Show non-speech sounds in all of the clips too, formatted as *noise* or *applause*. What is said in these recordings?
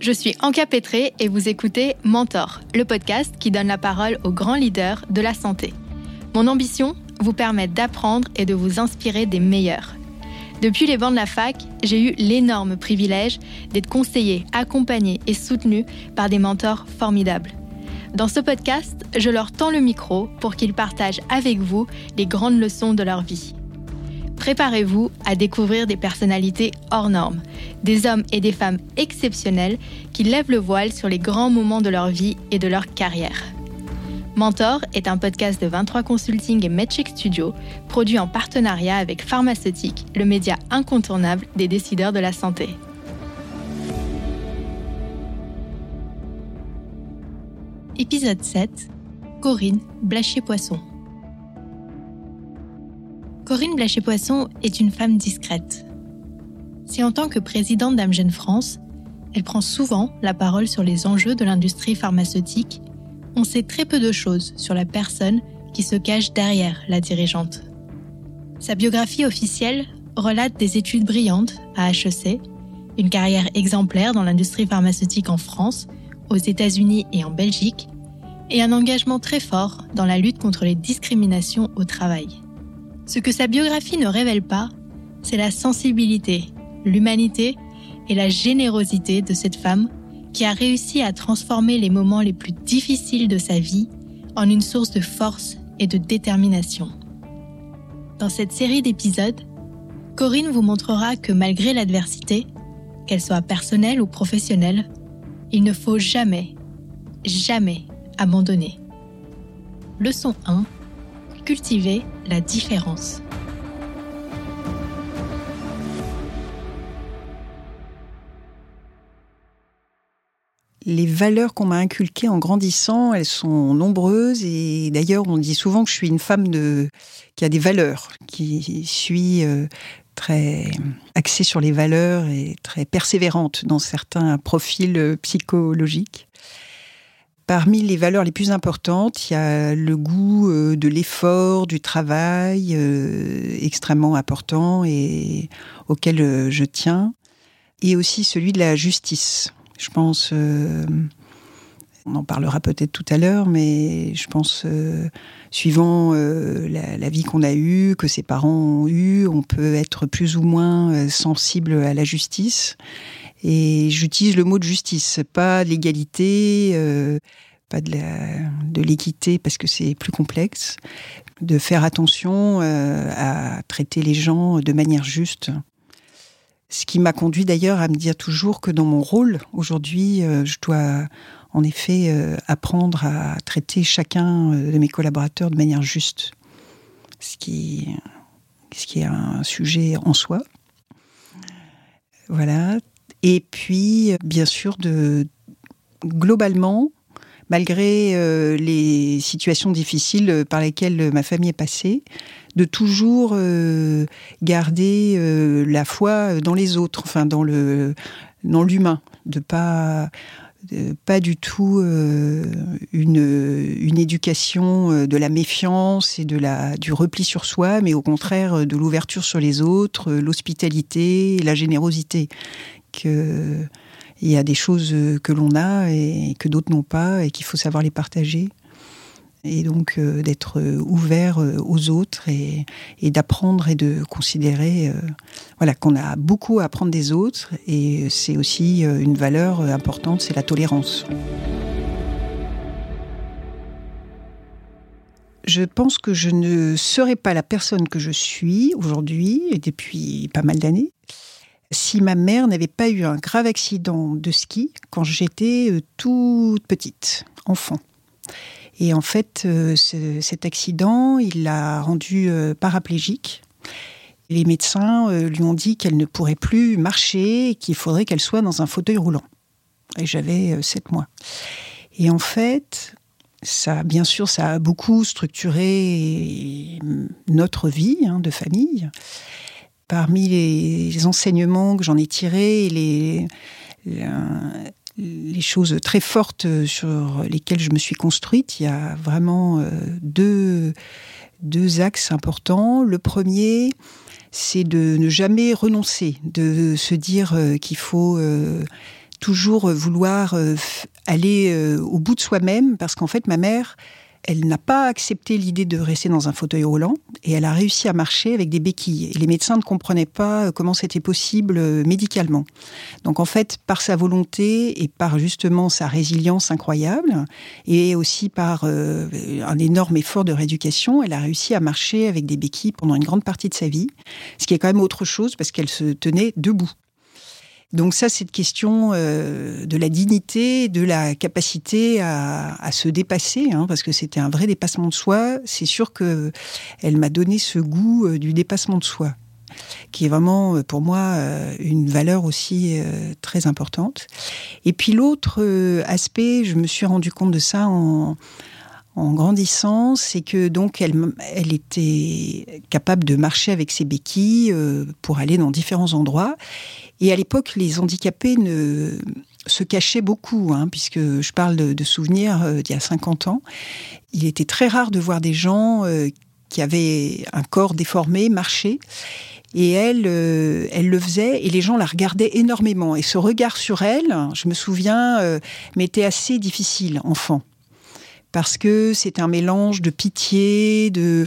Je suis Anka Petré et vous écoutez Mentor, le podcast qui donne la parole aux grands leaders de la santé. Mon ambition Vous permettre d'apprendre et de vous inspirer des meilleurs. Depuis les bancs de la fac, j'ai eu l'énorme privilège d'être conseillé, accompagné et soutenu par des mentors formidables. Dans ce podcast, je leur tends le micro pour qu'ils partagent avec vous les grandes leçons de leur vie. Préparez-vous à découvrir des personnalités hors normes, des hommes et des femmes exceptionnels qui lèvent le voile sur les grands moments de leur vie et de leur carrière. Mentor est un podcast de 23 Consulting et Metric Studio, produit en partenariat avec Pharmaceutique, le média incontournable des décideurs de la santé. Épisode 7 Corinne Blachier-Poisson. Corinne Blaché-Poisson est une femme discrète. Si en tant que présidente d'Amgen France, elle prend souvent la parole sur les enjeux de l'industrie pharmaceutique, on sait très peu de choses sur la personne qui se cache derrière la dirigeante. Sa biographie officielle relate des études brillantes à HEC, une carrière exemplaire dans l'industrie pharmaceutique en France, aux États-Unis et en Belgique, et un engagement très fort dans la lutte contre les discriminations au travail. Ce que sa biographie ne révèle pas, c'est la sensibilité, l'humanité et la générosité de cette femme qui a réussi à transformer les moments les plus difficiles de sa vie en une source de force et de détermination. Dans cette série d'épisodes, Corinne vous montrera que malgré l'adversité, qu'elle soit personnelle ou professionnelle, il ne faut jamais, jamais abandonner. Leçon 1 cultiver la différence. Les valeurs qu'on m'a inculquées en grandissant, elles sont nombreuses et d'ailleurs on dit souvent que je suis une femme de, qui a des valeurs, qui suis euh, très axée sur les valeurs et très persévérante dans certains profils euh, psychologiques. Parmi les valeurs les plus importantes, il y a le goût euh, de l'effort, du travail, euh, extrêmement important et auquel euh, je tiens, et aussi celui de la justice. Je pense, on en parlera peut-être tout à l'heure, mais je pense, suivant la, la, vie qu'on a eue, que ses parents ont eue, on peut être plus ou moins sensible à la justice. Et j'utilise le mot de justice, pas l'égalité, euh, pas de l'équité parce que c'est plus complexe, de faire attention euh, à traiter les gens de manière juste. Ce qui m'a conduit d'ailleurs à me dire toujours que dans mon rôle aujourd'hui, euh, je dois en effet apprendre à traiter chacun de mes collaborateurs de manière juste, ce qui, ce qui est un sujet en soi. Voilà, et puis, bien sûr, de globalement, malgré euh, les situations difficiles par lesquelles ma famille est passée, de toujours euh, garder euh, la foi dans les autres, enfin dans le dans l'humain, de pas pas du tout une, une éducation de la méfiance et de la du repli sur soi, mais au contraire de l'ouverture sur les autres, l'hospitalité, la générosité, qu'il y a des choses que l'on a et que d'autres n'ont pas et qu'il faut savoir les partager. Et donc euh, d'être ouvert euh, aux autres et, d'apprendre et de considérer euh, voilà, qu'on a beaucoup à apprendre des autres. Et c'est aussi une valeur importante, c'est la tolérance. Je pense que je ne serais pas la personne que je suis aujourd'hui et depuis pas mal d'années si ma mère n'avait pas eu un grave accident de ski quand j'étais euh, toute petite, enfant. Et en fait, euh, cet accident, il l'a rendue euh, paraplégique. Les médecins lui ont dit qu'elle ne pourrait plus marcher et qu'il faudrait qu'elle soit dans un fauteuil roulant. Et j'avais sept mois. Et en fait, ça, bien sûr, ça a beaucoup structuré notre vie hein, de famille parmi les enseignements que j'en ai tirés, les, les choses très fortes sur lesquelles je me suis construite, il y a vraiment euh, deux, axes importants. Le premier, c'est de ne jamais renoncer, de se dire euh, qu'il faut euh, toujours vouloir aller au bout de soi-même, parce qu'en fait, ma mère, elle n'a pas accepté l'idée de rester dans un fauteuil roulant et elle a réussi à marcher avec des béquilles. Et les médecins ne comprenaient pas euh, comment c'était possible euh, médicalement. Donc en fait, par sa volonté et par justement sa résilience incroyable et aussi par euh, un énorme effort de rééducation, elle a réussi à marcher avec des béquilles pendant une grande partie de sa vie, ce qui est quand même autre chose parce qu'elle se tenait debout. Donc ça, c'est une question euh, de la dignité, de la capacité à, se dépasser, hein, parce que c'était un vrai dépassement de soi. C'est sûr que elle m'a donné ce goût euh, du dépassement de soi, qui est vraiment euh, pour moi une valeur aussi très importante. Et puis l'autre aspect, je me suis rendu compte de ça en grandissant, c'est que donc elle, était capable de marcher avec ses béquilles pour aller dans différents endroits. Et à l'époque, les handicapés ne se cachaient beaucoup, hein, puisque je parle de, souvenirs euh, d'il y a 50 ans. Il était très rare de voir des gens euh, qui avaient un corps déformé marcher. Et elle, euh, elle le faisait et les gens la regardaient énormément. Et ce regard sur elle, je me souviens, m'était assez difficile, enfant. Parce que c'est un mélange de pitié, de,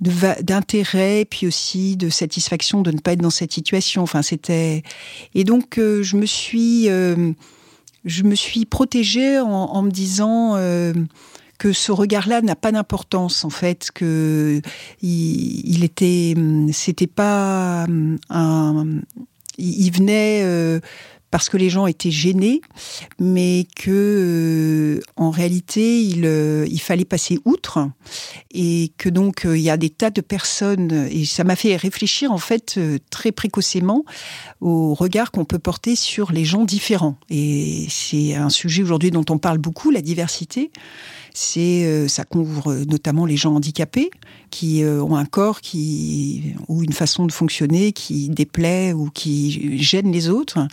d'intérêt puis aussi de satisfaction de ne pas être dans cette situation. Enfin c'était et donc euh, je me suis euh, je me suis protégée en, me disant euh, que ce regard-là n'a pas d'importance en fait que il, il était c'était pas un il venait parce que les gens étaient gênés, mais que euh, en réalité il, euh, il, fallait passer outre et que donc euh, il y a des tas de personnes et ça m'a fait réfléchir en fait très précocement au regard qu'on peut porter sur les gens différents. Et c'est un sujet aujourd'hui dont on parle beaucoup la diversité c'est euh, ça couvre notamment les gens handicapés qui euh, ont un corps qui ou une façon de fonctionner qui déplaît ou qui gêne les autres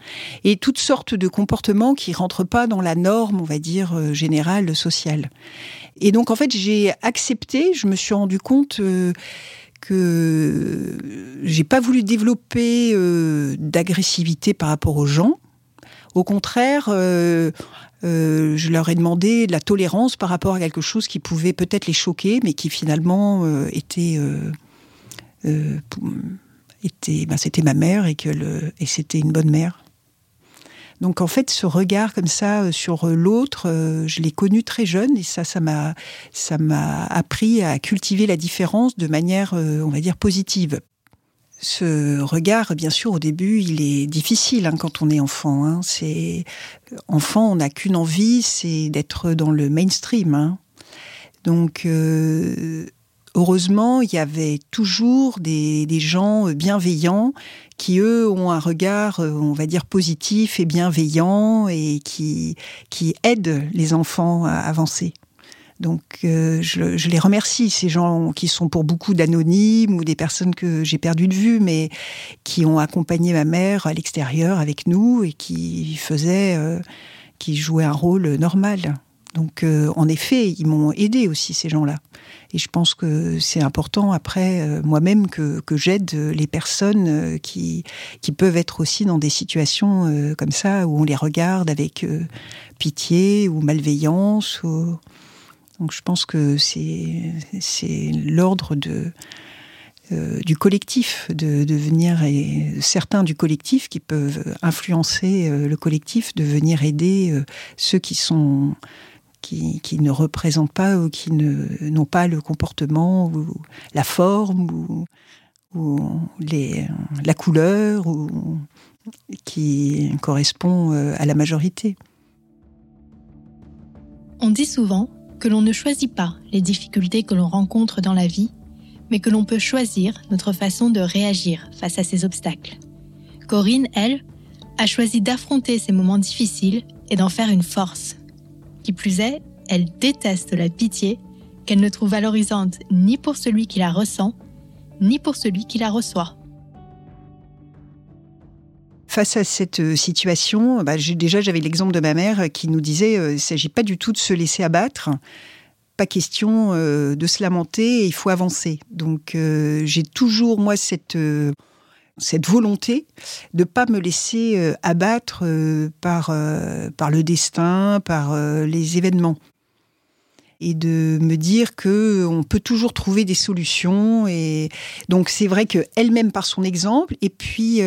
et toutes sortes de comportements qui rentrent pas dans la norme, on va dire euh, générale sociale. Et donc en fait, j'ai accepté, je me suis rendu compte que j'ai pas voulu développer d'agressivité par rapport aux gens. Au contraire, euh, je leur ai demandé de la tolérance par rapport à quelque chose qui pouvait peut-être les choquer, mais qui finalement euh, était, euh, ben, c'était ma mère et que et c'était une bonne mère. Donc en fait, ce regard comme ça sur l'autre, je l'ai connu très jeune et ça, ça m'a, ça m'a appris à cultiver la différence de manière, on va dire, positive. Ce regard, bien sûr, au début, il est difficile hein, quand on est enfant. Hein. Enfant, on n'a qu'une envie, c'est d'être dans le mainstream. Hein. Donc, euh, heureusement, il y avait toujours des, gens bienveillants qui, eux, ont un regard, euh, on va dire, positif et bienveillant et qui aident les enfants à avancer. Donc euh, je, les remercie, ces gens qui sont pour beaucoup d'anonymes ou des personnes que j'ai perdues de vue, mais qui ont accompagné ma mère à l'extérieur avec nous et qui faisaient, euh, qui jouaient un rôle normal. Donc euh, en effet, ils m'ont aidé aussi ces gens-là. Et je pense que c'est important après moi-même que, j'aide les personnes qui, qui peuvent être aussi dans des situations comme ça où on les regarde avec pitié ou malveillance. Ou... Donc je pense que c'est l'ordre euh, du collectif, de, venir et certains du collectif qui peuvent influencer euh, le collectif, de venir aider euh, ceux qui ne représentent pas ou qui n'ont pas le comportement ou la forme ou, la couleur ou qui correspond à la majorité. On dit souvent que l'on ne choisit pas les difficultés que l'on rencontre dans la vie, mais que l'on peut choisir notre façon de réagir face à ces obstacles. Corinne, elle, a choisi d'affronter ces moments difficiles et d'en faire une force. Qui plus est, elle déteste la pitié qu'elle ne trouve valorisante ni pour celui qui la ressent, ni pour celui qui la reçoit. Face à cette euh, situation, bah, déjà j'avais l'exemple de ma mère qui nous disait euh, il ne s'agit pas du tout de se laisser abattre, pas question euh, de se lamenter, il faut avancer. Donc j'ai toujours moi cette volonté de pas me laisser euh, abattre euh, euh, par le destin, par les événements. Et de me dire que on peut toujours trouver des solutions. Et donc c'est vrai que elle-même par son exemple. Et puis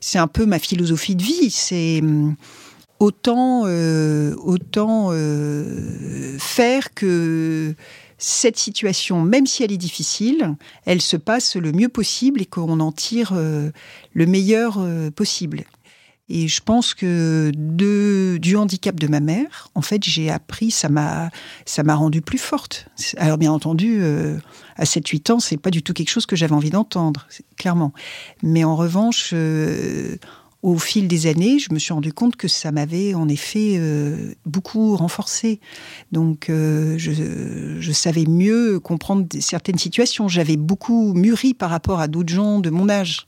c'est un peu ma philosophie de vie. C'est hum, autant autant faire que cette situation, même si elle est difficile, elle se passe le mieux possible et qu'on en tire euh, le meilleur euh, possible. Et je pense que du handicap de ma mère, en fait, j'ai appris, ça m'a, ça m'a rendu plus forte. Alors, bien entendu, euh, à 7-8 ans, c'est pas du tout quelque chose que j'avais envie d'entendre, clairement. Mais en revanche, au fil des années, je me suis rendu compte que ça m'avait en effet euh, beaucoup renforcé. Donc, euh, je, savais mieux comprendre certaines situations. J'avais beaucoup mûri par rapport à d'autres gens de mon âge.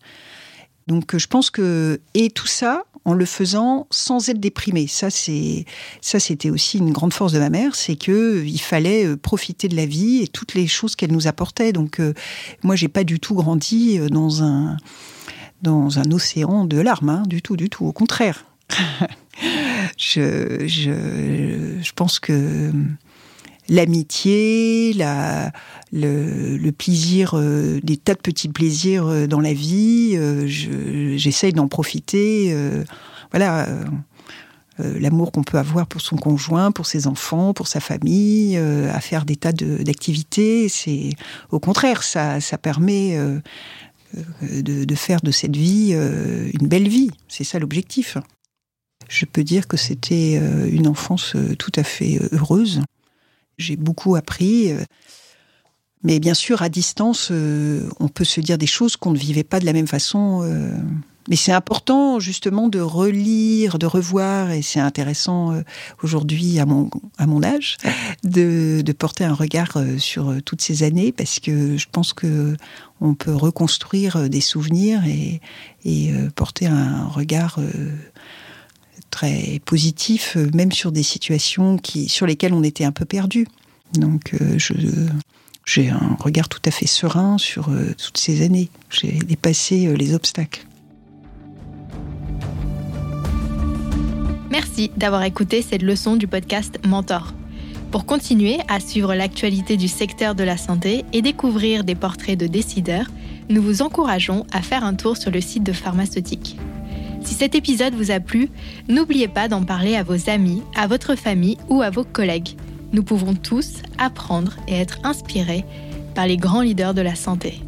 Donc, je pense que et tout ça en le faisant sans être déprimé. Ça, c'est ça, c'était aussi une grande force de ma mère, c'est que il fallait euh, profiter de la vie et toutes les choses qu'elle nous apportait. Donc, moi, j'ai pas du tout grandi dans un dans un océan de larmes, hein, du tout, du tout, au contraire. *laughs* je, je, je, pense que l'amitié, la, le, plaisir, euh, des tas de petits plaisirs euh, dans la vie, euh, j'essaye d'en profiter. voilà. L'amour qu'on peut avoir pour son conjoint, pour ses enfants, pour sa famille, à faire des tas d'activités, c'est au contraire, ça, ça permet euh, de, faire de cette vie euh, une belle vie. C'est ça l'objectif. Je peux dire que c'était euh, une enfance tout à fait heureuse. J'ai beaucoup appris. Mais bien sûr, à distance, on peut se dire des choses qu'on ne vivait pas de la même façon mais c'est important justement de relire, de revoir, et c'est intéressant euh, aujourd'hui à mon, à mon âge de, de, porter un regard euh, sur euh, toutes ces années parce que je pense que on peut reconstruire des souvenirs et, et porter un regard très positif, même sur des situations qui, sur lesquelles on était un peu perdu. Donc je, j'ai un regard tout à fait serein sur toutes ces années. J'ai dépassé les obstacles. Merci d'avoir écouté cette leçon du podcast Mentor. Pour continuer à suivre l'actualité du secteur de la santé et découvrir des portraits de décideurs, nous vous encourageons à faire un tour sur le site de Pharmaceutique. Si cet épisode vous a plu, n'oubliez pas d'en parler à vos amis, à votre famille ou à vos collègues. Nous pouvons tous apprendre et être inspirés par les grands leaders de la santé.